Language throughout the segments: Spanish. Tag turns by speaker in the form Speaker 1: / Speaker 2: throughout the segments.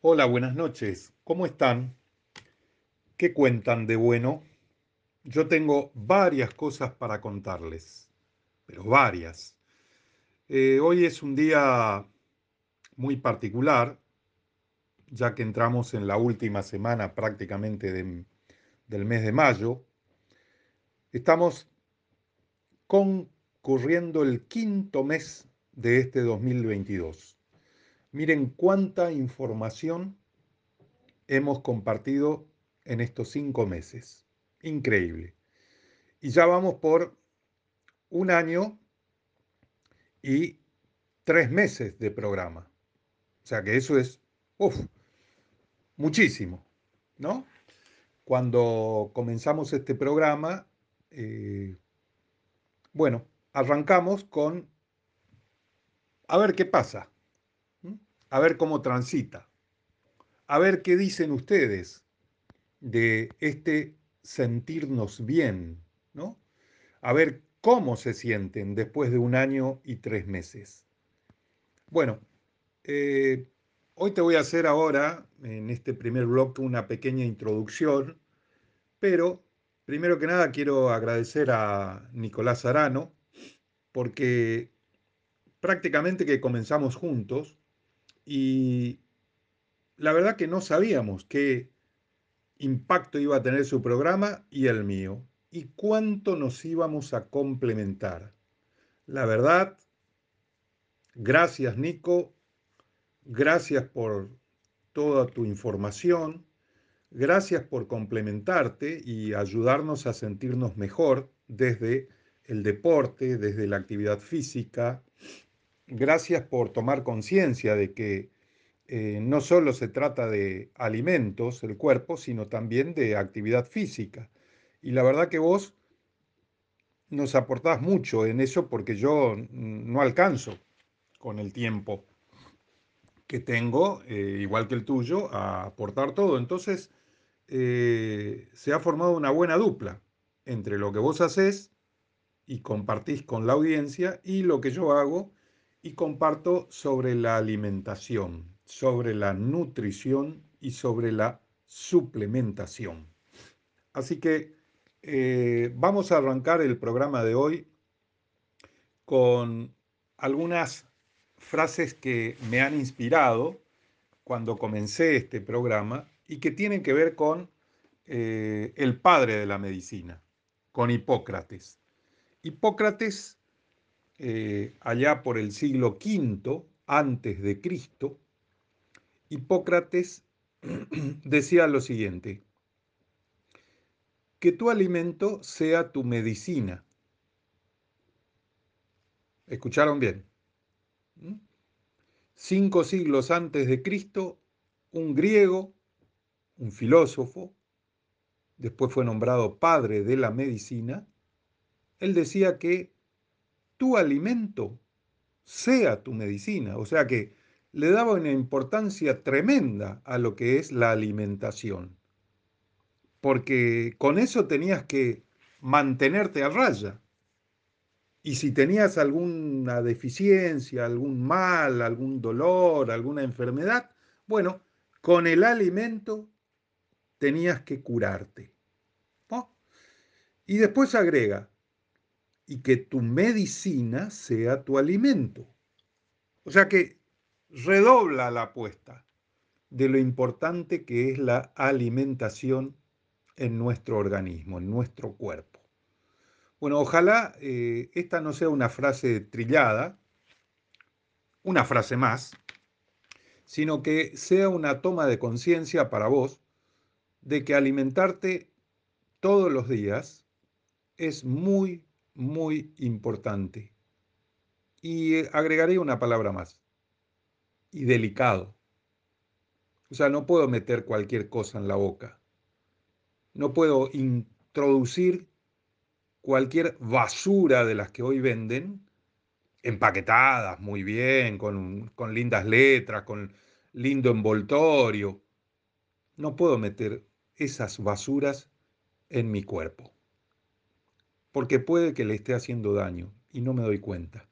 Speaker 1: Hola, buenas noches. ¿Cómo están? ¿Qué cuentan de bueno? Yo tengo varias cosas para contarles, pero varias. Eh, hoy es un día muy particular, ya que entramos en la última semana prácticamente del mes de mayo. Estamos concurriendo el quinto mes de este 2022. Miren cuánta información hemos compartido en estos cinco meses. Increíble. Y ya vamos por un año y tres meses de programa. O sea que eso es, uff, muchísimo, ¿no? Cuando comenzamos este programa, eh, bueno, arrancamos con a ver qué pasa a ver cómo transita, a ver qué dicen ustedes de este sentirnos bien, ¿no? A ver cómo se sienten después de un año y tres meses. Bueno, eh, hoy te voy a hacer ahora, en este primer bloque, una pequeña introducción, pero primero que nada quiero agradecer a Nicolás Arano, porque prácticamente que comenzamos juntos, y la verdad que no sabíamos qué impacto iba a tener su programa y el mío y cuánto nos íbamos a complementar. La verdad, gracias Nico, gracias por toda tu información, gracias por complementarte y ayudarnos a sentirnos mejor desde el deporte, desde la actividad física, gracias por tomar conciencia de que eh, no solo se trata de alimentos, el cuerpo, sino también de actividad física. Y la verdad que vos nos aportás mucho en eso porque yo no alcanzo con el tiempo que tengo, eh, igual que el tuyo, a aportar todo. Entonces, eh, se ha formado una buena dupla entre lo que vos haces y compartís con la audiencia y lo que yo hago y comparto sobre la alimentación, sobre la nutrición y sobre la suplementación. Así que eh, vamos a arrancar el programa de hoy con algunas frases que me han inspirado cuando comencé este programa y que tienen que ver con eh, el padre de la medicina, con Hipócrates. Hipócrates eh, allá por el siglo V antes de Cristo, Hipócrates decía lo siguiente, que tu alimento sea tu medicina. ¿Escucharon bien? ¿Mm? Cinco siglos antes de Cristo, un griego, un filósofo, después fue nombrado padre de la medicina, él decía que tu alimento sea tu medicina. O sea que le daba una importancia tremenda a lo que es la alimentación. Porque con eso tenías que mantenerte a raya. Y si tenías alguna deficiencia, algún mal, algún dolor, alguna enfermedad, bueno, con el alimento tenías que curarte. Y después agrega, y que tu medicina sea tu alimento. O sea que redobla la apuesta de lo importante que es la alimentación en nuestro organismo, en nuestro cuerpo. Bueno, ojalá eh, esta no sea una frase trillada, una frase más, sino que sea una toma de conciencia para vos de que alimentarte todos los días es muy, muy importante. Y eh, agregaré una palabra más. Y delicado. O sea, no puedo meter cualquier cosa en la boca. No puedo introducir cualquier basura de las que hoy venden, empaquetadas muy bien, con, con lindas letras, con lindo envoltorio. No puedo meter esas basuras en mi cuerpo porque puede que le esté haciendo daño y no me doy cuenta.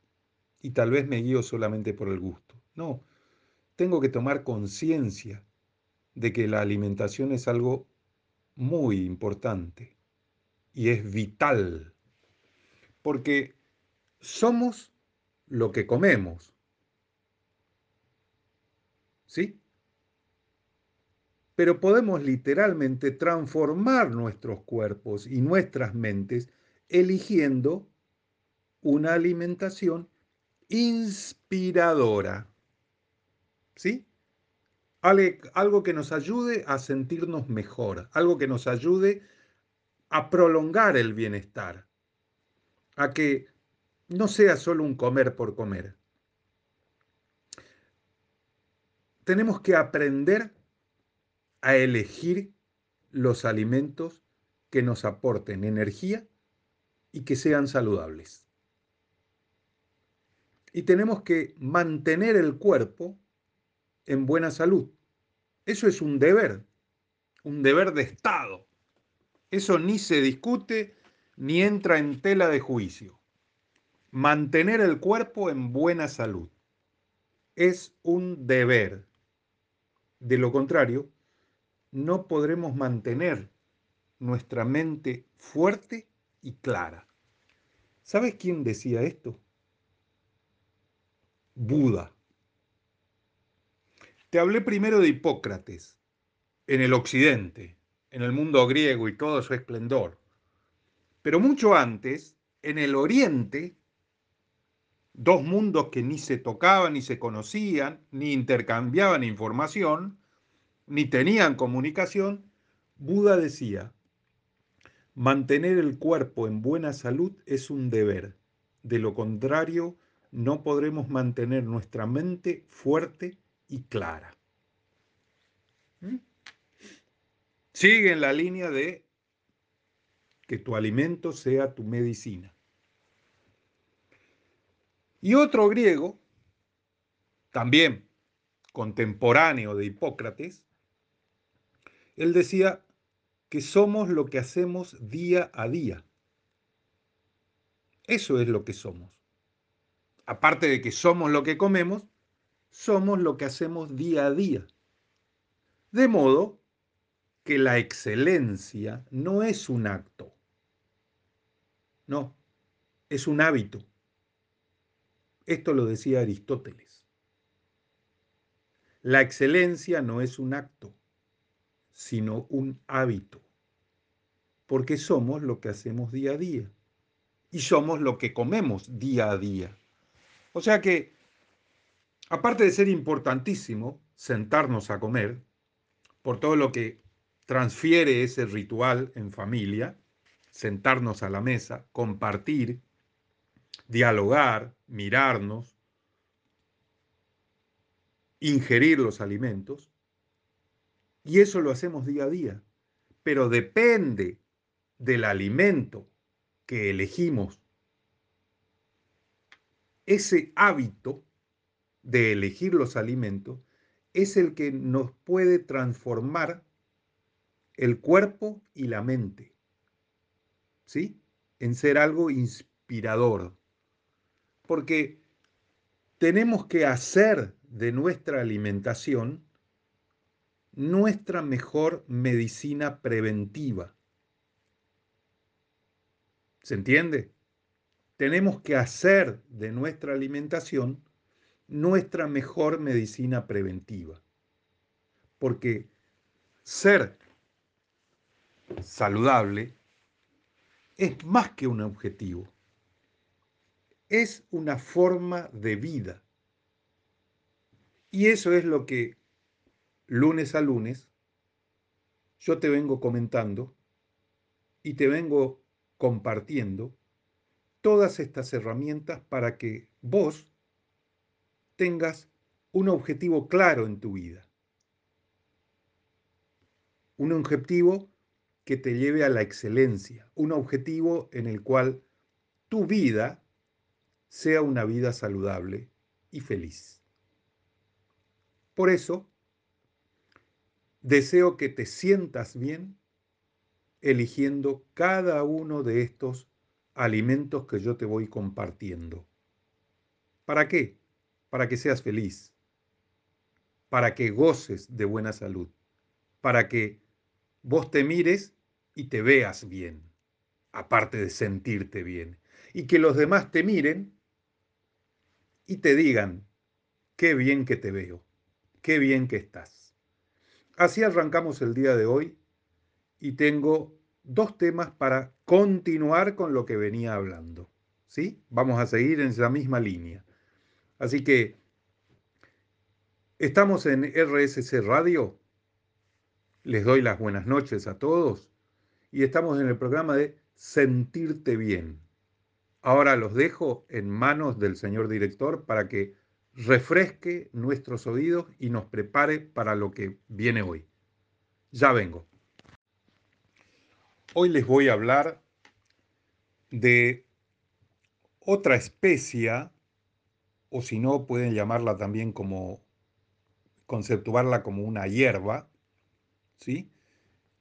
Speaker 1: Y tal vez me guío solamente por el gusto. No, tengo que tomar conciencia de que la alimentación es algo muy importante y es vital, porque somos lo que comemos. ¿Sí? Pero podemos literalmente transformar nuestros cuerpos y nuestras mentes eligiendo una alimentación inspiradora. ¿Sí? Algo que nos ayude a sentirnos mejor, algo que nos ayude a prolongar el bienestar, a que no sea solo un comer por comer. Tenemos que aprender a elegir los alimentos que nos aporten energía y que sean saludables. Y tenemos que mantener el cuerpo en buena salud. Eso es un deber, un deber de Estado. Eso ni se discute ni entra en tela de juicio. Mantener el cuerpo en buena salud es un deber. De lo contrario, no podremos mantener nuestra mente fuerte y clara. ¿Sabes quién decía esto? Buda. Te hablé primero de Hipócrates, en el occidente, en el mundo griego y todo su esplendor. Pero mucho antes, en el oriente, dos mundos que ni se tocaban, ni se conocían, ni intercambiaban información, ni tenían comunicación, Buda decía, mantener el cuerpo en buena salud es un deber. De lo contrario, no podremos mantener nuestra mente fuerte y clara. ¿Mm? Sigue en la línea de que tu alimento sea tu medicina. Y otro griego, también contemporáneo de Hipócrates, él decía que somos lo que hacemos día a día. Eso es lo que somos. Aparte de que somos lo que comemos, somos lo que hacemos día a día. De modo que la excelencia no es un acto, no, es un hábito. Esto lo decía Aristóteles. La excelencia no es un acto, sino un hábito, porque somos lo que hacemos día a día y somos lo que comemos día a día. O sea que, aparte de ser importantísimo sentarnos a comer, por todo lo que transfiere ese ritual en familia, sentarnos a la mesa, compartir, dialogar, mirarnos, ingerir los alimentos, y eso lo hacemos día a día, pero depende del alimento que elegimos. Ese hábito de elegir los alimentos es el que nos puede transformar el cuerpo y la mente, ¿sí? En ser algo inspirador, porque tenemos que hacer de nuestra alimentación nuestra mejor medicina preventiva. ¿Se entiende? Tenemos que hacer de nuestra alimentación nuestra mejor medicina preventiva. Porque ser saludable es más que un objetivo es una forma de vida. Y eso es lo que lunes a lunes yo te vengo comentando y te vengo compartiendo todas estas herramientas para que vos tengas un objetivo claro en tu vida. Un objetivo que te lleve a la excelencia, un objetivo en el cual tu vida sea una vida saludable y feliz. Por eso, deseo que te sientas bien eligiendo cada uno de estos alimentos que yo te voy compartiendo. ¿Para qué? Para que seas feliz, para que goces de buena salud, para que vos te mires y te veas bien, aparte de sentirte bien. Y que los demás te miren y te digan, qué bien que te veo, qué bien que estás. Así arrancamos el día de hoy y tengo dos temas para continuar con lo que venía hablando. ¿Sí? Vamos a seguir en esa misma línea. Así que estamos en RSC Radio. Les doy las buenas noches a todos y estamos en el programa de Sentirte bien. Ahora los dejo en manos del señor director para que refresque nuestros oídos y nos prepare para lo que viene hoy. Ya vengo. Hoy les voy a hablar de otra especie, o si no, pueden llamarla también como, conceptuarla como una hierba, ¿sí?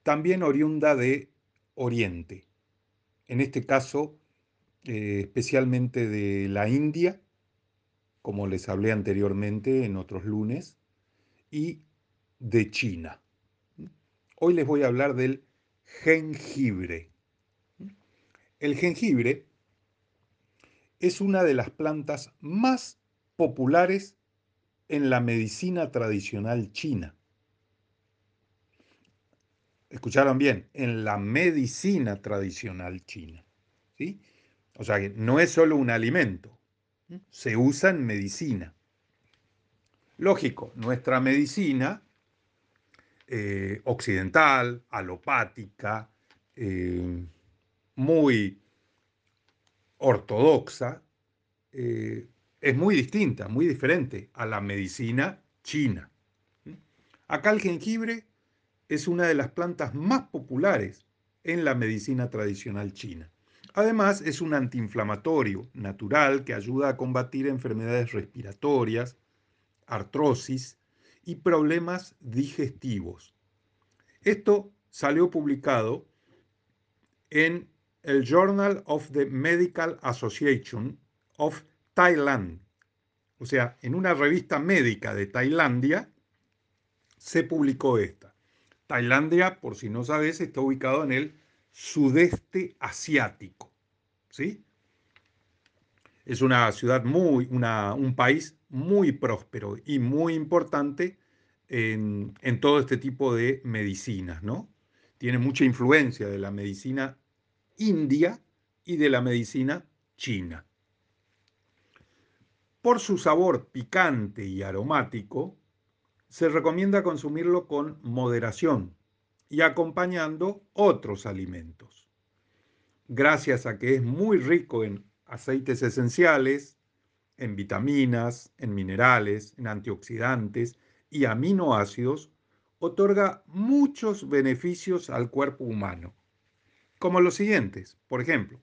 Speaker 1: También oriunda de Oriente. En este caso, eh, especialmente de la India, como les hablé anteriormente en otros lunes, y de China. Hoy les voy a hablar del jengibre. El jengibre es una de las plantas más populares en la medicina tradicional china. Escucharon bien, en la medicina tradicional china. ¿sí? O sea que no es solo un alimento, se usa en medicina. Lógico, nuestra medicina eh, occidental, alopática, eh, muy ortodoxa, eh, es muy distinta, muy diferente a la medicina china. Acá el jengibre es una de las plantas más populares en la medicina tradicional china. Además, es un antiinflamatorio natural que ayuda a combatir enfermedades respiratorias, artrosis y problemas digestivos. Esto salió publicado en el Journal of the Medical Association of Thailand, o sea, en una revista médica de Tailandia, se publicó esta. Tailandia, por si no sabes, está ubicado en el sudeste asiático. ¿sí? Es una ciudad muy, un país muy próspero y muy importante en, en, todo este tipo de medicinas, ¿no? Tiene mucha influencia de la medicina india y de la medicina china. Por su sabor picante y aromático, se recomienda consumirlo con moderación y acompañando otros alimentos. Gracias a que es muy rico en aceites esenciales, en vitaminas, en minerales, en antioxidantes y aminoácidos, otorga muchos beneficios al cuerpo humano, como los siguientes. Por ejemplo,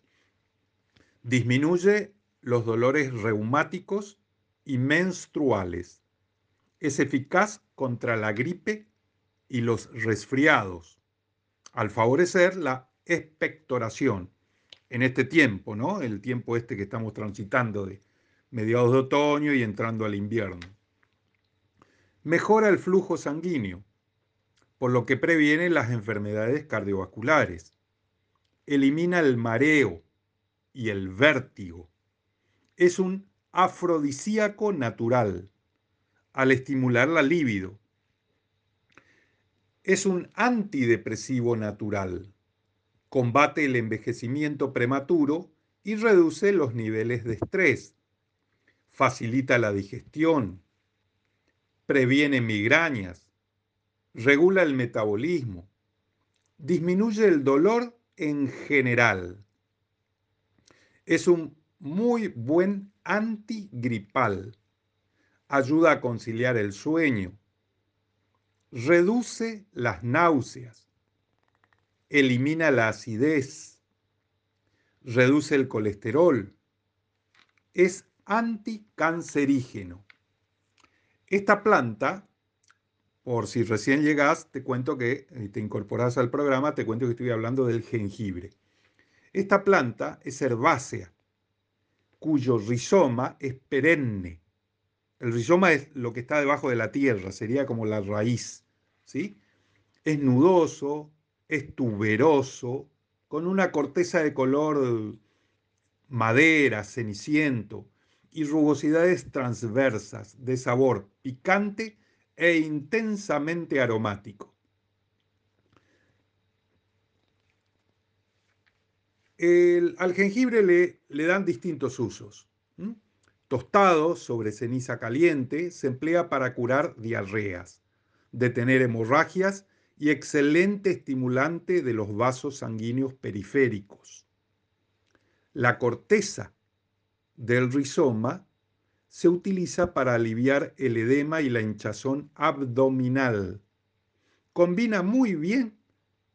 Speaker 1: disminuye los dolores reumáticos y menstruales. Es eficaz contra la gripe y los resfriados, al favorecer la expectoración en este tiempo, ¿no? El tiempo este que estamos transitando de mediados de otoño y entrando al invierno. Mejora el flujo sanguíneo, por lo que previene las enfermedades cardiovasculares. Elimina el mareo y el vértigo. Es un afrodisíaco natural al estimular la libido. Es un antidepresivo natural. Combate el envejecimiento prematuro y reduce los niveles de estrés facilita la digestión, previene migrañas, regula el metabolismo, disminuye el dolor en general. Es un muy buen antigripal. Ayuda a conciliar el sueño. Reduce las náuseas. Elimina la acidez. Reduce el colesterol. Es anticancerígeno. Esta planta, por si recién llegas, te cuento que te incorporas al programa, te cuento que estoy hablando del jengibre. Esta planta es herbácea, cuyo rizoma es perenne. El rizoma es lo que está debajo de la tierra, sería como la raíz, ¿sí? Es nudoso, es tuberoso, con una corteza de color madera, ceniciento y rugosidades transversas de sabor picante e intensamente aromático. al jengibre le, le, dan distintos usos. Tostado sobre ceniza caliente se emplea para curar diarreas, detener hemorragias y excelente estimulante de los vasos sanguíneos periféricos. La corteza del rizoma se utiliza para aliviar el edema y la hinchazón abdominal. Combina muy bien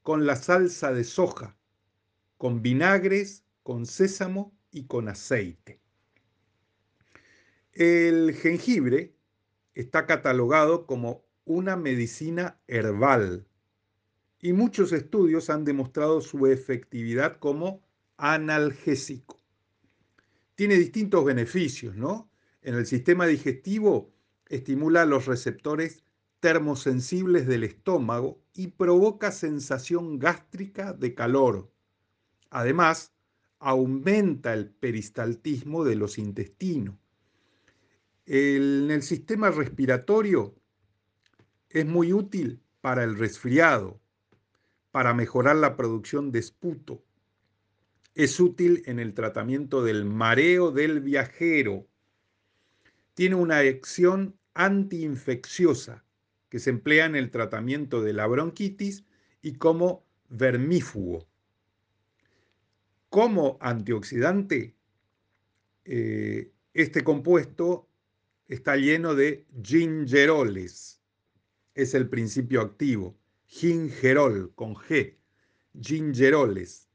Speaker 1: con la salsa de soja, con vinagres, con sésamo y con aceite. El jengibre está catalogado como una medicina herbal y muchos estudios han demostrado su efectividad como analgésico. Tiene distintos beneficios, ¿no? En el sistema digestivo estimula los receptores termosensibles del estómago y provoca sensación gástrica de calor. Además, aumenta el peristaltismo de los intestinos. En el sistema respiratorio es muy útil para el resfriado, para mejorar la producción de esputo. Es útil en el tratamiento del mareo del viajero. Tiene una acción antiinfecciosa que se emplea en el tratamiento de la bronquitis y como vermífugo. Como antioxidante, eh, este compuesto está lleno de gingeroles, es el principio activo, gingerol con G, gingeroles,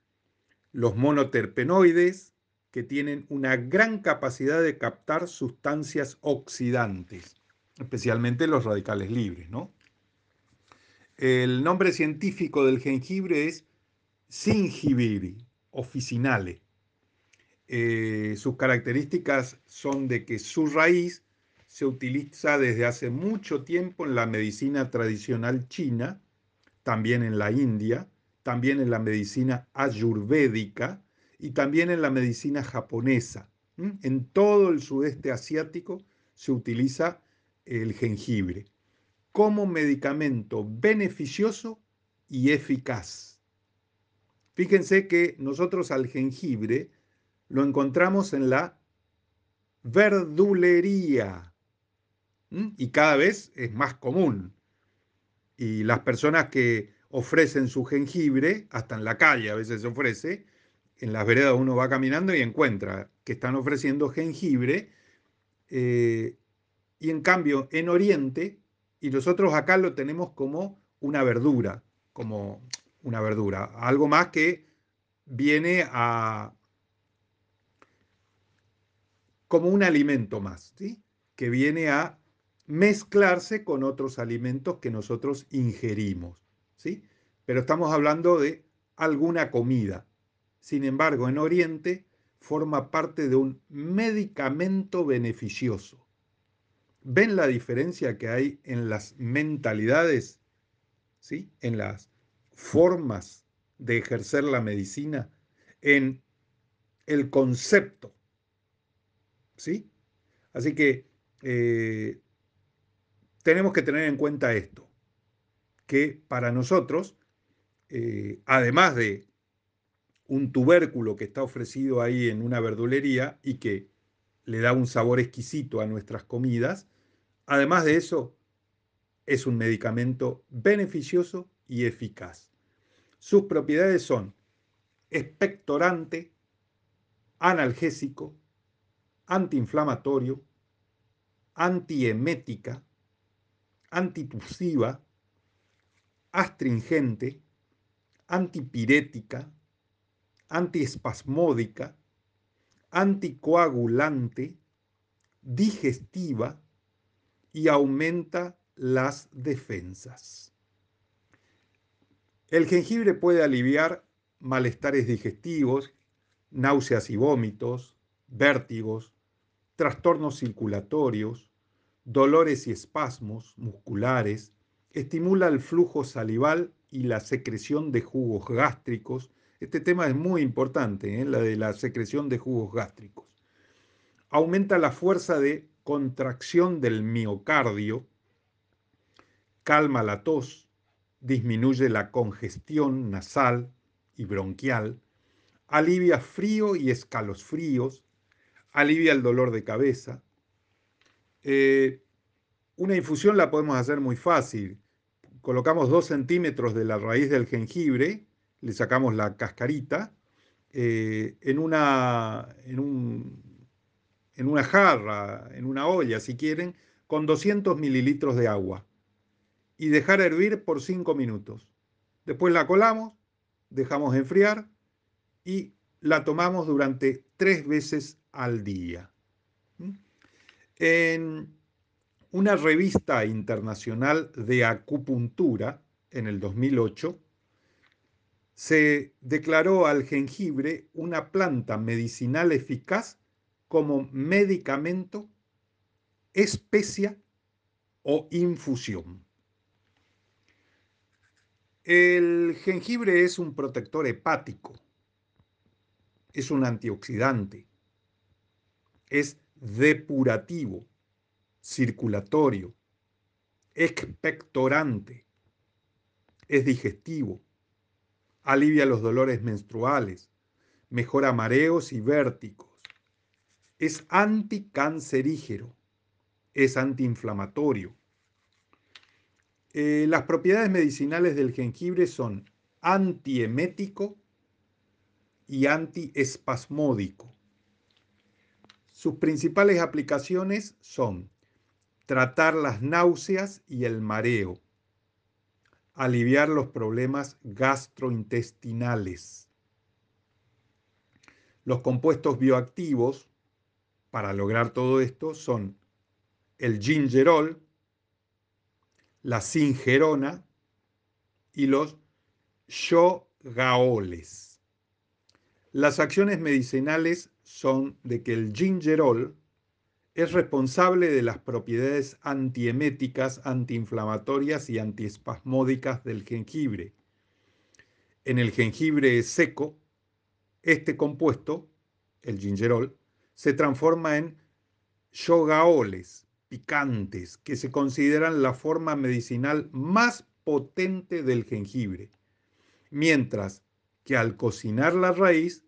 Speaker 1: los monoterpenoides que tienen una gran capacidad de captar sustancias oxidantes, especialmente los radicales libres, ¿no? El nombre científico del jengibre es Singibiri officinale. Eh, sus características son de que su raíz se utiliza desde hace mucho tiempo en la medicina tradicional china, también en la India, también en la medicina ayurvédica y también en la medicina japonesa. En todo el sudeste asiático se utiliza el jengibre como medicamento beneficioso y eficaz. Fíjense que nosotros al jengibre lo encontramos en la verdulería y cada vez es más común. Y las personas que ofrecen su jengibre, hasta en la calle a veces se ofrece, en las veredas uno va caminando y encuentra que están ofreciendo jengibre, eh, y en cambio en Oriente, y nosotros acá lo tenemos como una verdura, como una verdura, algo más que viene a como un alimento más, ¿sí? que viene a mezclarse con otros alimentos que nosotros ingerimos. ¿sí? Pero estamos hablando de alguna comida. Sin embargo, en Oriente forma parte de un medicamento beneficioso. ¿Ven la diferencia que hay en las mentalidades? ¿Sí? En las formas de ejercer la medicina, en el concepto. ¿Sí? Así que eh, tenemos que tener en cuenta esto, que para nosotros, eh, además de un tubérculo que está ofrecido ahí en una verdulería y que le da un sabor exquisito a nuestras comidas, además de eso, es un medicamento beneficioso y eficaz. Sus propiedades son expectorante, analgésico, antiinflamatorio, antiemética, antitusiva, astringente, antipirética, antiespasmódica, anticoagulante, digestiva y aumenta las defensas. El jengibre puede aliviar malestares digestivos, náuseas y vómitos, vértigos, trastornos circulatorios, dolores y espasmos musculares, estimula el flujo salival y la secreción de jugos gástricos. Este tema es muy importante, ¿eh? la de la secreción de jugos gástricos. Aumenta la fuerza de contracción del miocardio, calma la tos, disminuye la congestión nasal y bronquial, alivia frío y escalofríos, alivia el dolor de cabeza. Eh, una infusión la podemos hacer muy fácil. Colocamos dos centímetros de la raíz del jengibre, le sacamos la cascarita, eh, en, una, en, un, en una jarra, en una olla, si quieren, con 200 mililitros de agua y dejar hervir por 5 minutos. Después la colamos, dejamos enfriar y la tomamos durante tres veces al día. En una revista internacional de acupuntura, en el 2008, se declaró al jengibre una planta medicinal eficaz como medicamento, especia o infusión. El jengibre es un protector hepático, es un antioxidante, es depurativo, circulatorio, expectorante, es digestivo, alivia los dolores menstruales, mejora mareos y vértigos, es anticancerígeno, es antiinflamatorio, eh, las propiedades medicinales del jengibre son antiemético y antiespasmódico. Sus principales aplicaciones son tratar las náuseas y el mareo, aliviar los problemas gastrointestinales. Los compuestos bioactivos para lograr todo esto son el gingerol, la singerona y los shogaoles. Las acciones medicinales son de que el gingerol es responsable de las propiedades antieméticas, antiinflamatorias y antiespasmódicas del jengibre. En el jengibre seco, este compuesto, el gingerol, se transforma en shogaoles, picantes que se consideran la forma medicinal más potente del jengibre, mientras que al cocinar la raíz,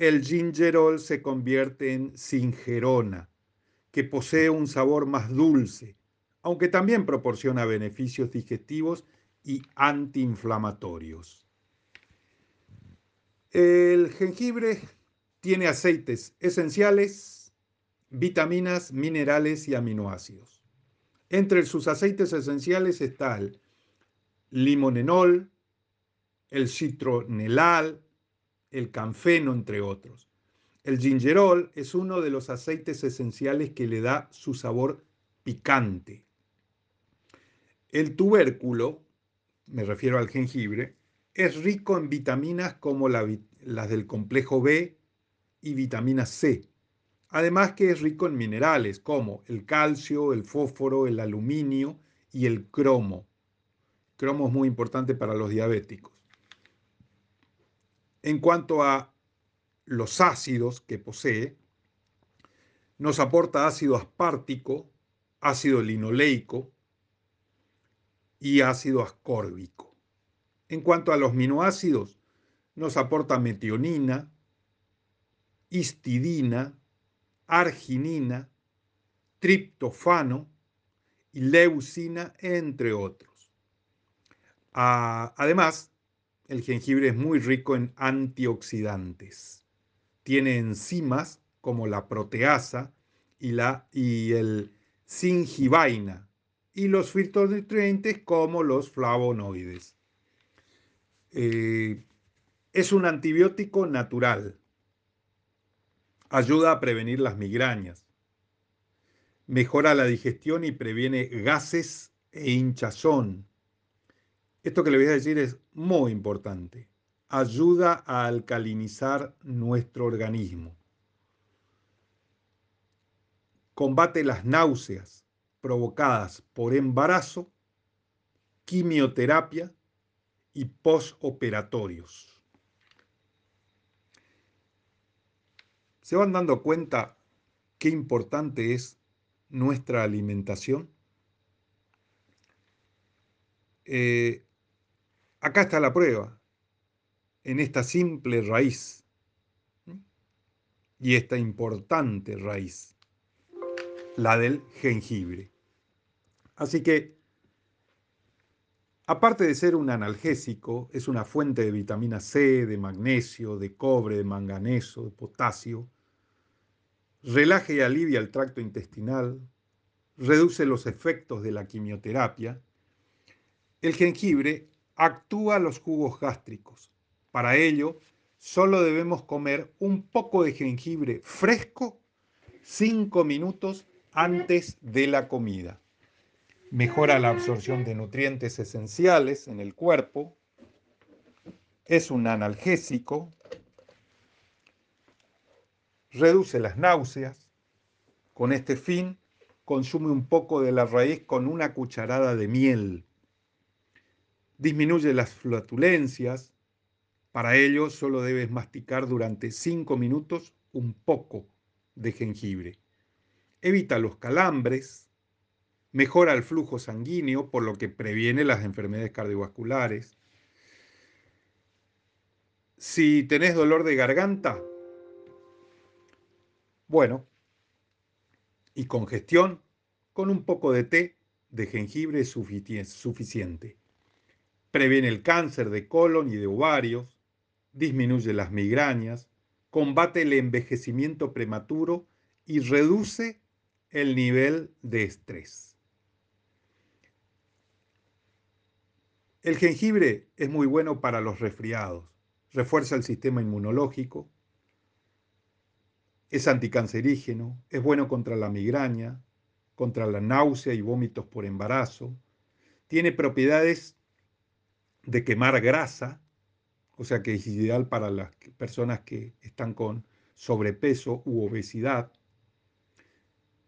Speaker 1: el gingerol se convierte en singerona, que posee un sabor más dulce, aunque también proporciona beneficios digestivos y antiinflamatorios. El jengibre tiene aceites esenciales vitaminas, minerales y aminoácidos. Entre sus aceites esenciales está el limonenol, el citronelal, el canfeno, entre otros. El gingerol es uno de los aceites esenciales que le da su sabor picante. El tubérculo, me refiero al jengibre, es rico en vitaminas como las del complejo B y vitamina C, Además que es rico en minerales como el calcio, el fósforo, el aluminio y el cromo. El cromo es muy importante para los diabéticos. En cuanto a los ácidos que posee, nos aporta ácido aspartico, ácido linoleico y ácido ascórbico. En cuanto a los minoácidos, nos aporta metionina, histidina, arginina, triptofano y leucina, entre otros. Ah, además, el jengibre es muy rico en antioxidantes. Tiene enzimas como la proteasa y, la, y el singivaina y los fitonutrientes como los flavonoides. Eh, es un antibiótico natural Ayuda a prevenir las migrañas. Mejora la digestión y previene gases e hinchazón. Esto que le voy a decir es muy importante. Ayuda a alcalinizar nuestro organismo. Combate las náuseas provocadas por embarazo quimioterapia y postoperatorios. ¿Se van dando cuenta qué importante es nuestra alimentación? Eh, acá está la prueba, en esta simple raíz y esta importante raíz, la del jengibre. Así que, aparte de ser un analgésico, es una fuente de vitamina C, de magnesio, de cobre, de manganeso, de potasio, relaja y alivia el tracto intestinal, reduce los efectos de la quimioterapia. El jengibre actúa los jugos gástricos. Para ello, solo debemos comer un poco de jengibre fresco cinco minutos antes de la comida. Mejora la absorción de nutrientes esenciales en el cuerpo. Es un analgésico. Reduce las náuseas. Con este fin, consume un poco de la raíz con una cucharada de miel. Disminuye las flatulencias, para ello solo debes masticar durante 5 minutos un poco de jengibre. Evita los calambres, mejora el flujo sanguíneo, por lo que previene las enfermedades cardiovasculares. Si tenés dolor de garganta, bueno, y congestión, con un poco de té de jengibre es suficiente. Previene el cáncer de colon y de ovarios, disminuye las migrañas, combate el envejecimiento prematuro y reduce el nivel de estrés. El jengibre es muy bueno para los resfriados, refuerza el sistema inmunológico, es anticancerígeno, es bueno contra la migraña, contra la náusea y vómitos por embarazo, tiene propiedades de quemar grasa, o sea que es ideal para las personas que están con sobrepeso u obesidad.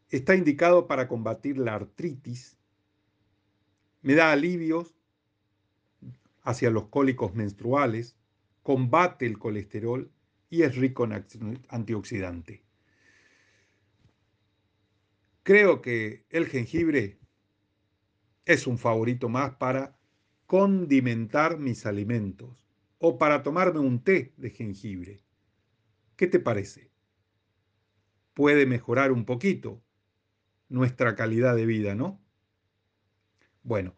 Speaker 1: Está indicado para combatir la artritis. Me da alivios hacia los cólicos menstruales, combate el colesterol y es rico en antioxidante. Creo que el jengibre es un favorito más para condimentar mis alimentos o para tomarme un té de jengibre. ¿Qué te parece? Puede mejorar un poquito nuestra calidad de vida, ¿no? Bueno,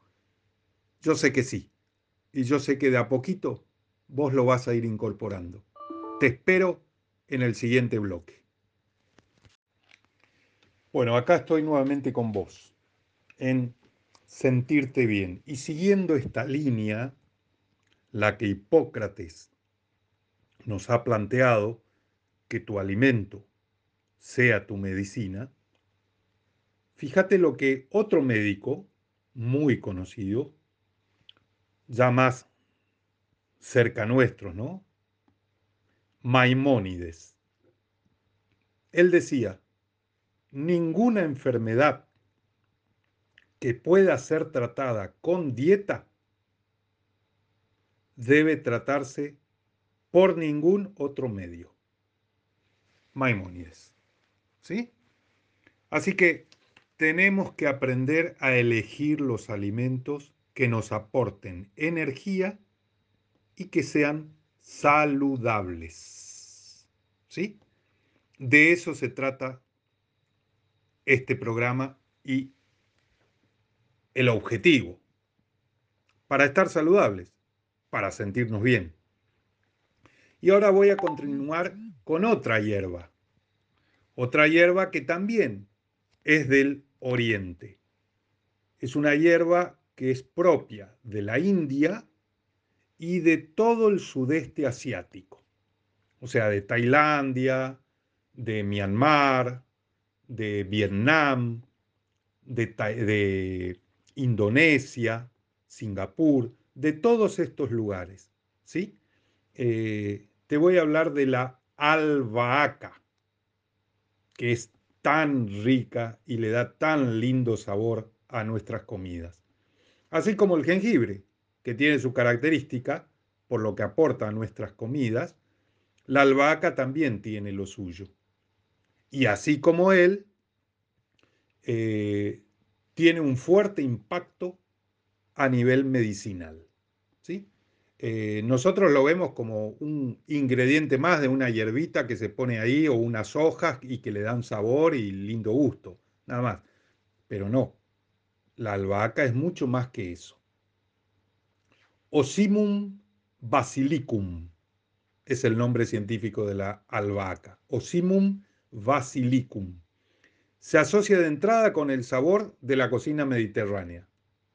Speaker 1: yo sé que sí. Y yo sé que de a poquito vos lo vas a ir incorporando. Te espero en el siguiente bloque. Bueno, acá estoy nuevamente con vos, en sentirte bien. Y siguiendo esta línea, la que Hipócrates nos ha planteado que tu alimento sea tu medicina, fíjate lo que otro médico muy conocido, ya más cerca nuestro, ¿no? Maimónides. Él decía, ninguna enfermedad que pueda ser tratada con dieta debe tratarse por ningún otro medio. Maimónides. ¿Sí? Así que tenemos que aprender a elegir los alimentos que nos aporten energía y que sean saludables. ¿Sí? De eso se trata este programa y el objetivo. Para estar saludables para sentirnos bien. Y ahora voy a continuar con otra hierba. Otra hierba que también es del oriente. Es una hierba que es propia de la India y de todo el sudeste asiático. O sea, de Tailandia, de Myanmar, de Vietnam, de, Indonesia, Singapur, de todos estos lugares, ¿sí? Eh, te voy a hablar de la albahaca, que es tan rica y le da tan lindo sabor a nuestras comidas. Así como el jengibre, que tiene su característica, por lo que aporta a nuestras comidas, la albahaca también tiene lo suyo. Y así como él, eh, tiene un fuerte impacto a nivel medicinal. ¿sí? Eh, nosotros lo vemos como un ingrediente más de una hierbita que se pone ahí o unas hojas y que le dan sabor y lindo gusto, nada más. Pero no, la albahaca es mucho más que eso. Osimum basilicum es el nombre científico de la albahaca. Osimum basilicum. Se asocia de entrada con el sabor de la cocina mediterránea.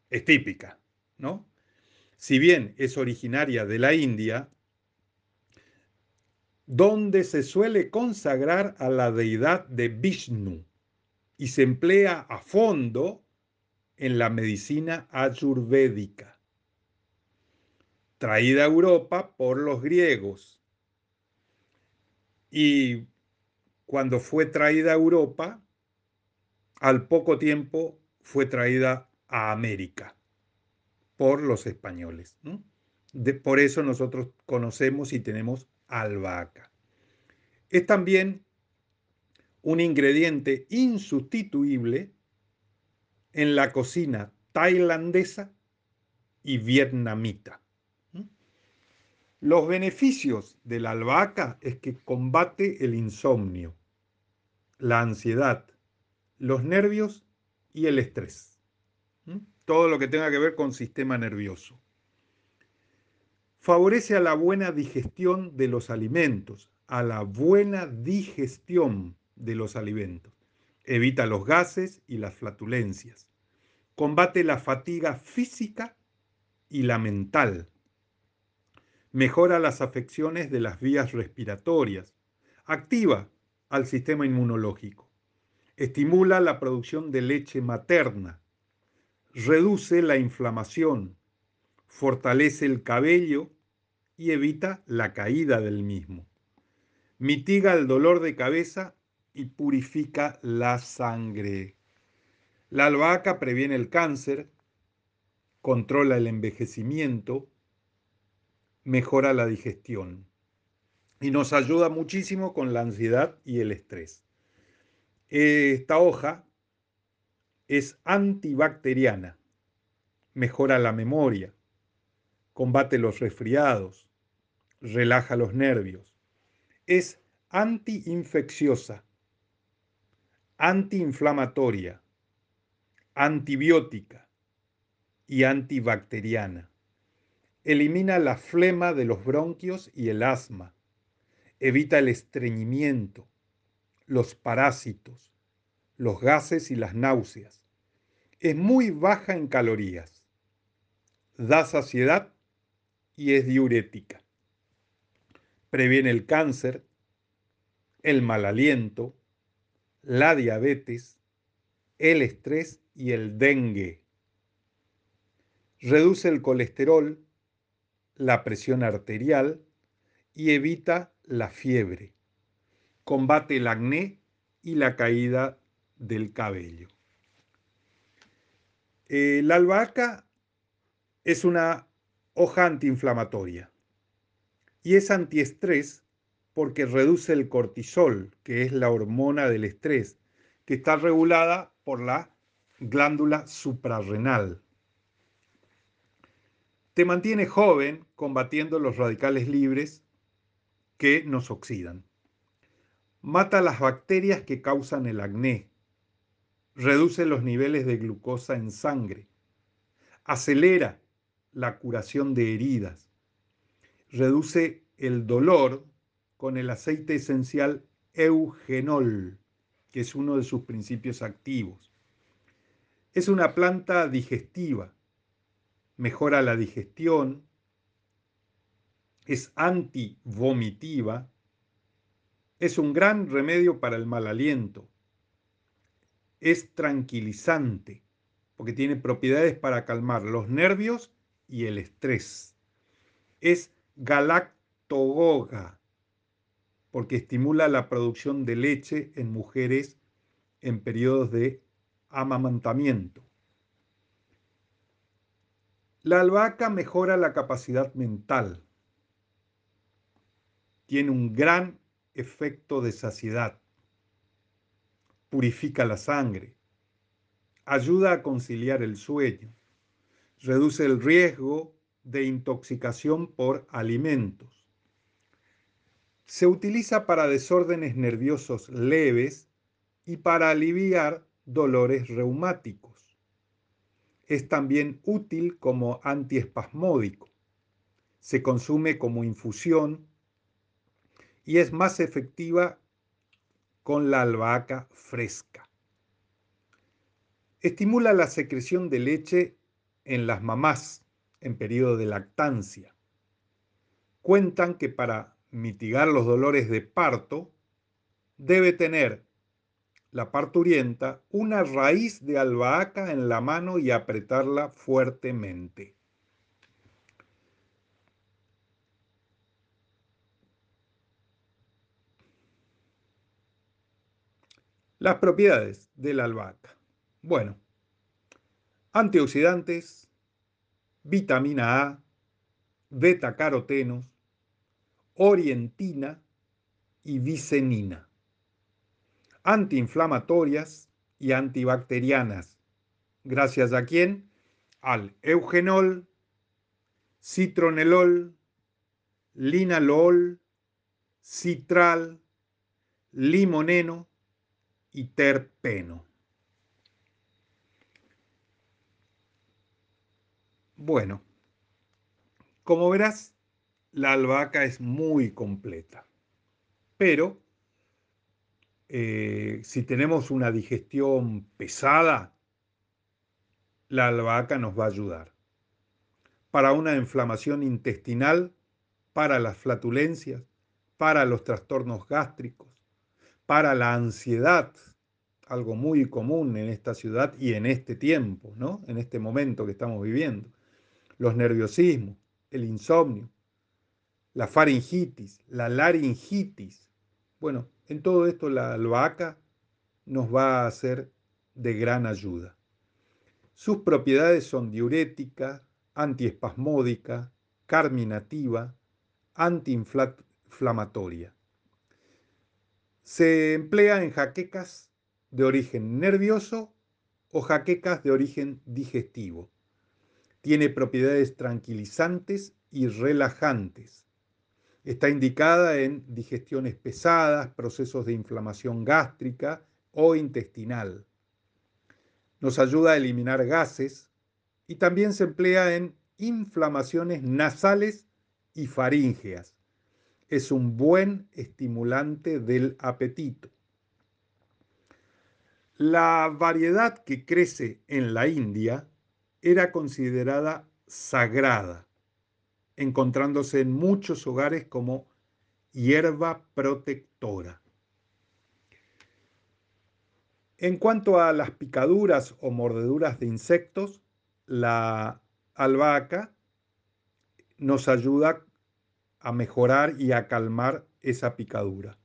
Speaker 1: Es típica, ¿no? Si bien es originaria de la India, donde se suele consagrar a la deidad de Vishnu y se emplea a fondo en la medicina ayurvédica traída a Europa por los griegos. Y cuando fue traída a Europa, al poco tiempo fue traída a América por los españoles. por eso nosotros conocemos y tenemos albahaca. Es también un ingrediente insustituible en la cocina tailandesa y vietnamita. Los beneficios de la albahaca es que combate el insomnio, la ansiedad, los nervios y el estrés. Todo lo que tenga que ver con sistema nervioso. Favorece a la buena digestión de los alimentos, a la buena digestión de los alimentos. Evita los gases y las flatulencias. Combate la fatiga física y la mental mejora las afecciones de las vías respiratorias, activa al sistema inmunológico, estimula la producción de leche materna, reduce la inflamación, fortalece el cabello y evita la caída del mismo, mitiga el dolor de cabeza y purifica la sangre. La albahaca previene el cáncer, controla el envejecimiento, mejora la digestión y nos ayuda muchísimo con la ansiedad y el estrés. Esta hoja es antibacteriana, mejora la memoria, combate los resfriados, relaja los nervios, es antiinfecciosa, antiinflamatoria, antibiótica y antibacteriana. Elimina la flema de los bronquios y el asma. Evita el estreñimiento, los parásitos, los gases y las náuseas. Es muy baja en calorías. Da saciedad y es diurética. Previene el cáncer, el mal aliento, la diabetes, el estrés y el dengue. Reduce el colesterol, la presión arterial y evita la fiebre. Combate el acné y la caída del cabello. Eh, la albahaca es una hoja antiinflamatoria y es antiestrés porque reduce el cortisol, que es la hormona del estrés, que está regulada por la glándula suprarrenal. Te mantiene joven combatiendo los radicales libres que nos oxidan. Mata las bacterias que causan el acné. Reduce los niveles de glucosa en sangre. Acelera la curación de heridas. Reduce el dolor con el aceite esencial eugenol, que es uno de sus principios activos. Es una planta digestiva mejora la digestión, es antivomitiva, es un gran remedio para el mal aliento, es tranquilizante, porque tiene propiedades para calmar los nervios y el estrés. Es galactogoga, porque estimula la producción de leche en mujeres en periodos de amamantamiento La albahaca mejora la capacidad mental. Tiene un gran efecto de saciedad. Purifica la sangre. Ayuda a conciliar el sueño. Reduce el riesgo de intoxicación por alimentos. Se utiliza para desórdenes nerviosos leves y para aliviar dolores reumáticos. Es también útil como antiespasmódico. Se consume como infusión y es más efectiva con la albahaca fresca. Estimula la secreción de leche en las mamás en periodo de lactancia. Cuentan que para mitigar los dolores de parto debe tener la parturienta una raíz de albahaca en la mano y apretarla fuertemente. Las propiedades de la albahaca. Bueno, antioxidantes, vitamina A, beta-carotenos, orientina y vicenina antiinflamatorias y antibacterianas. ¿Gracias a quién? Al eugenol, citronelol, linalol, citral, limoneno y terpeno. Bueno, como verás, la albahaca es muy completa, pero eh, si tenemos una digestión pesada, la albahaca nos va a ayudar. Para una inflamación intestinal, para las flatulencias, para los trastornos gástricos, para la ansiedad, algo muy común en esta ciudad y en este tiempo, ¿no? En este momento que estamos viviendo. Los nerviosismos, el insomnio, la faringitis, la laringitis. Bueno, en todo esto la albahaca nos va a ser de gran ayuda. Sus propiedades son diurética, antiespasmódica, carminativa, antiinflamatoria. Se emplea en jaquecas de origen nervioso o jaquecas de origen digestivo. Tiene propiedades tranquilizantes y relajantes. Está indicada en digestiones pesadas, procesos de inflamación gástrica o intestinal. Nos ayuda a eliminar gases y también se emplea en inflamaciones nasales y faríngeas. Es un buen estimulante del apetito. La variedad que crece en la India era considerada sagrada encontrándose en muchos hogares como hierba protectora. En cuanto a las picaduras o mordeduras de insectos, la albahaca nos ayuda a mejorar y a calmar esa picadura.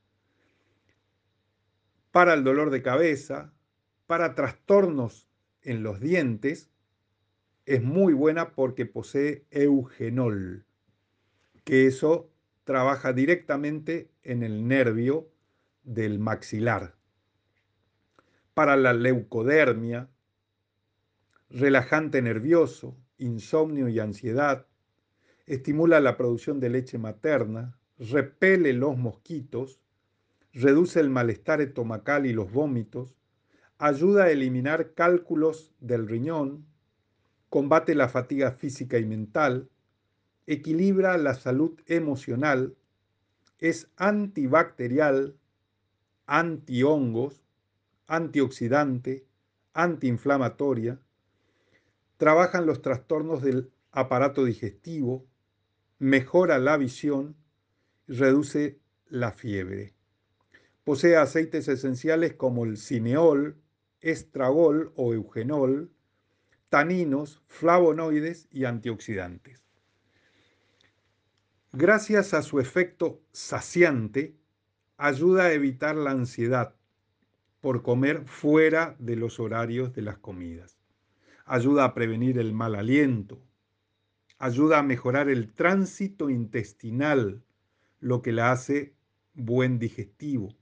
Speaker 1: Para el dolor de cabeza, para trastornos en los dientes, es muy buena porque posee eugenol, que eso trabaja directamente en el nervio del maxilar. Para la leucodermia, relajante nervioso, insomnio y ansiedad, estimula la producción de leche materna, repele los mosquitos, reduce el malestar estomacal y los vómitos, ayuda a eliminar cálculos del riñón, combate la fatiga física y mental, equilibra la salud emocional, es antibacterial, antihongos, antioxidante, antiinflamatoria, trabajan los trastornos del aparato digestivo, mejora la visión, reduce la fiebre. Posee aceites esenciales como el cineol, estragol o eugenol, taninos, flavonoides y antioxidantes. Gracias a su efecto saciante, ayuda a evitar la ansiedad por comer fuera de los horarios de las comidas. Ayuda a prevenir el mal aliento, ayuda a mejorar el tránsito intestinal, lo que la hace buen digestivo.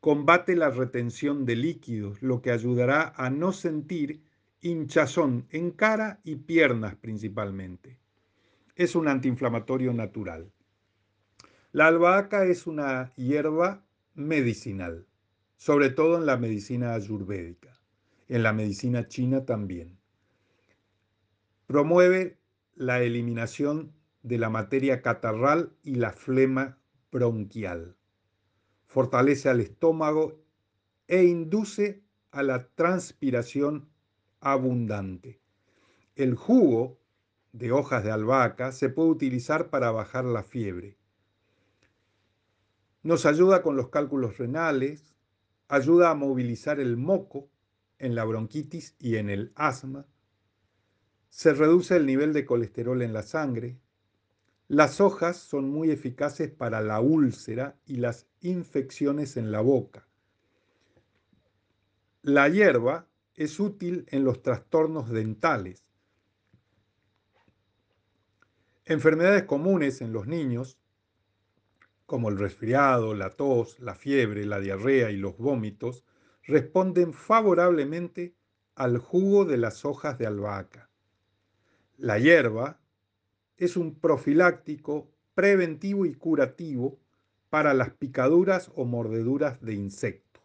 Speaker 1: Combate la retención de líquidos, lo que ayudará a no sentir hinchazón en cara y piernas principalmente. Es un antiinflamatorio natural. La albahaca es una hierba medicinal, sobre todo en la medicina ayurvédica, en la medicina china también. Promueve la eliminación de la materia catarral y la flema bronquial. Fortalece al estómago e induce a la transpiración abundante. El jugo de hojas de albahaca se puede utilizar para bajar la fiebre. Nos ayuda con los cálculos renales, ayuda a movilizar el moco en la bronquitis y en el asma, se reduce el nivel de colesterol en la sangre. Las hojas son muy eficaces para la úlcera y las infecciones en la boca. La hierba es útil en los trastornos dentales. Enfermedades comunes en los niños, como el resfriado, la tos, la fiebre, la diarrea y los vómitos, responden favorablemente al jugo de las hojas de albahaca. La hierba es un profiláctico preventivo y curativo para las picaduras o mordeduras de insectos.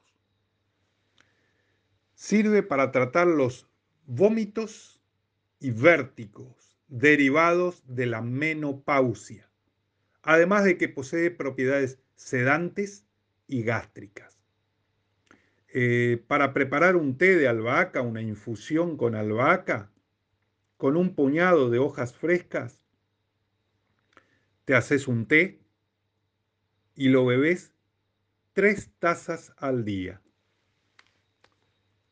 Speaker 1: Sirve para tratar los vómitos y vértigos derivados de la menopausia, además de que posee propiedades sedantes y gástricas. Eh, para preparar un té de albahaca, una infusión con albahaca, con un puñado de hojas frescas, te haces un té y lo bebes tres tazas al día.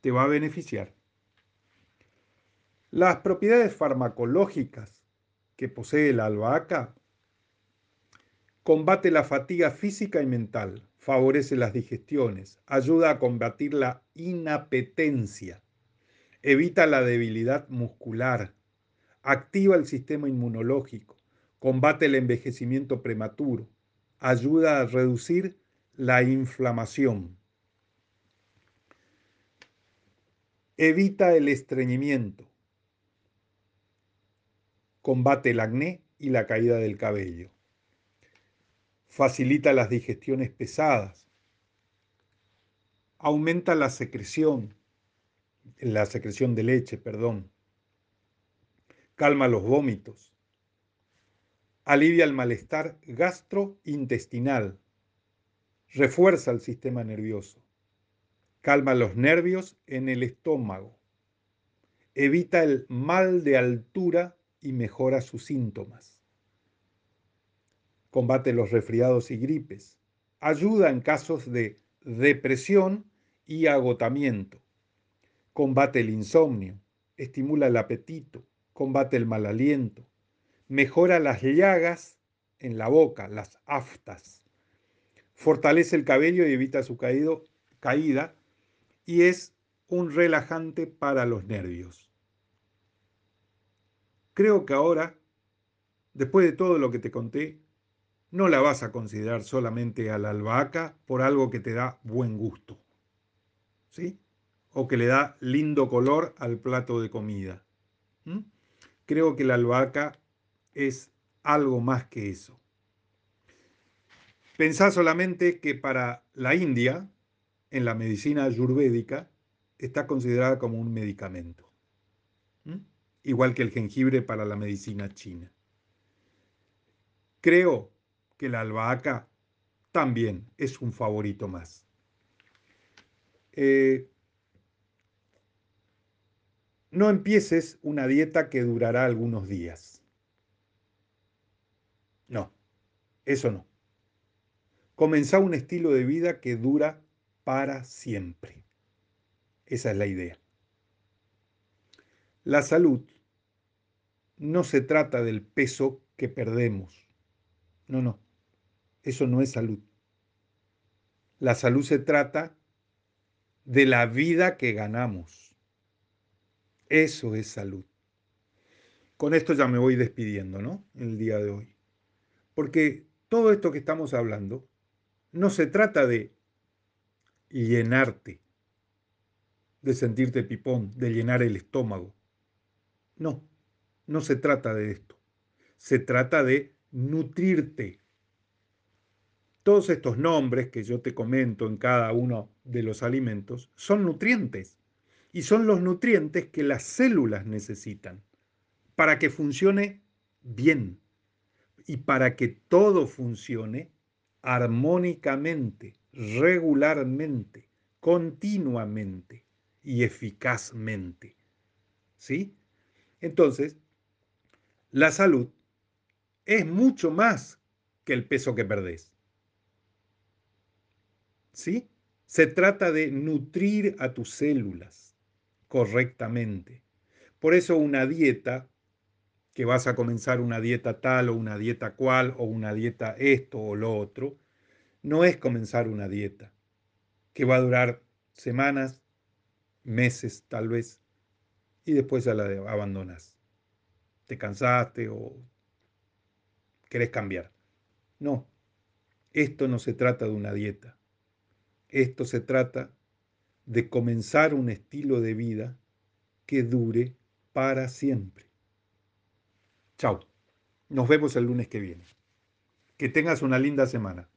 Speaker 1: Te va a beneficiar. Las propiedades farmacológicas que posee la albahaca combate la fatiga física y mental, favorece las digestiones, ayuda a combatir la inapetencia, evita la debilidad muscular, activa el sistema inmunológico, combate el envejecimiento prematuro, ayuda a reducir la inflamación, evita el estreñimiento, combate el acné y la caída del cabello, facilita las digestiones pesadas, aumenta la secreción, la secreción de leche, perdón, calma los vómitos, alivia el malestar gastrointestinal, refuerza el sistema nervioso, calma los nervios en el estómago, evita el mal de altura y mejora sus síntomas, combate los resfriados y gripes, ayuda en casos de depresión y agotamiento, combate el insomnio, estimula el apetito, combate el mal aliento, mejora las llagas en la boca, las aftas, fortalece el cabello y evita su caído, caída y es un relajante para los nervios. Creo que ahora, después de todo lo que te conté, no la vas a considerar solamente a la albahaca por algo que te da buen gusto, ¿sí? O que le da lindo color al plato de comida. Creo que la albahaca es algo más que eso. Pensá solamente que para la India, en la medicina ayurvédica, está considerada como un medicamento, igual que el jengibre para la medicina china. Creo que la albahaca también es un favorito más. Eh, no empieces una dieta que durará algunos días. No, eso no. Comenzá un estilo de vida que dura para siempre. Esa es la idea. La salud no se trata del peso que perdemos. No, no. Eso no es salud. La salud se trata de la vida que ganamos. Eso es salud. con esto ya me voy despidiendo, ¿no? El día de hoy. Porque todo esto que estamos hablando no se trata de llenarte, de sentirte pipón, de llenar el estómago. No, no se trata de esto. Se trata de nutrirte. Todos estos nombres que yo te comento en cada uno de los alimentos son nutrientes y son los nutrientes que las células necesitan para que funcione bien y para que todo funcione armónicamente, regularmente, continuamente y eficazmente. ¿Sí? Entonces, la salud es mucho más que el peso que perdés. ¿Sí? Se trata de nutrir a tus células correctamente. Por eso una dieta, que vas a comenzar una dieta tal o una dieta cual o una dieta esto o lo otro, no es comenzar una dieta que va a durar semanas, meses tal vez, y después ya la abandonas. Te cansaste o querés cambiar. No, esto no se trata de una dieta. Esto se trata de comenzar un estilo de vida que dure para siempre. Chao. Nos vemos el lunes que viene. Que tengas una linda semana.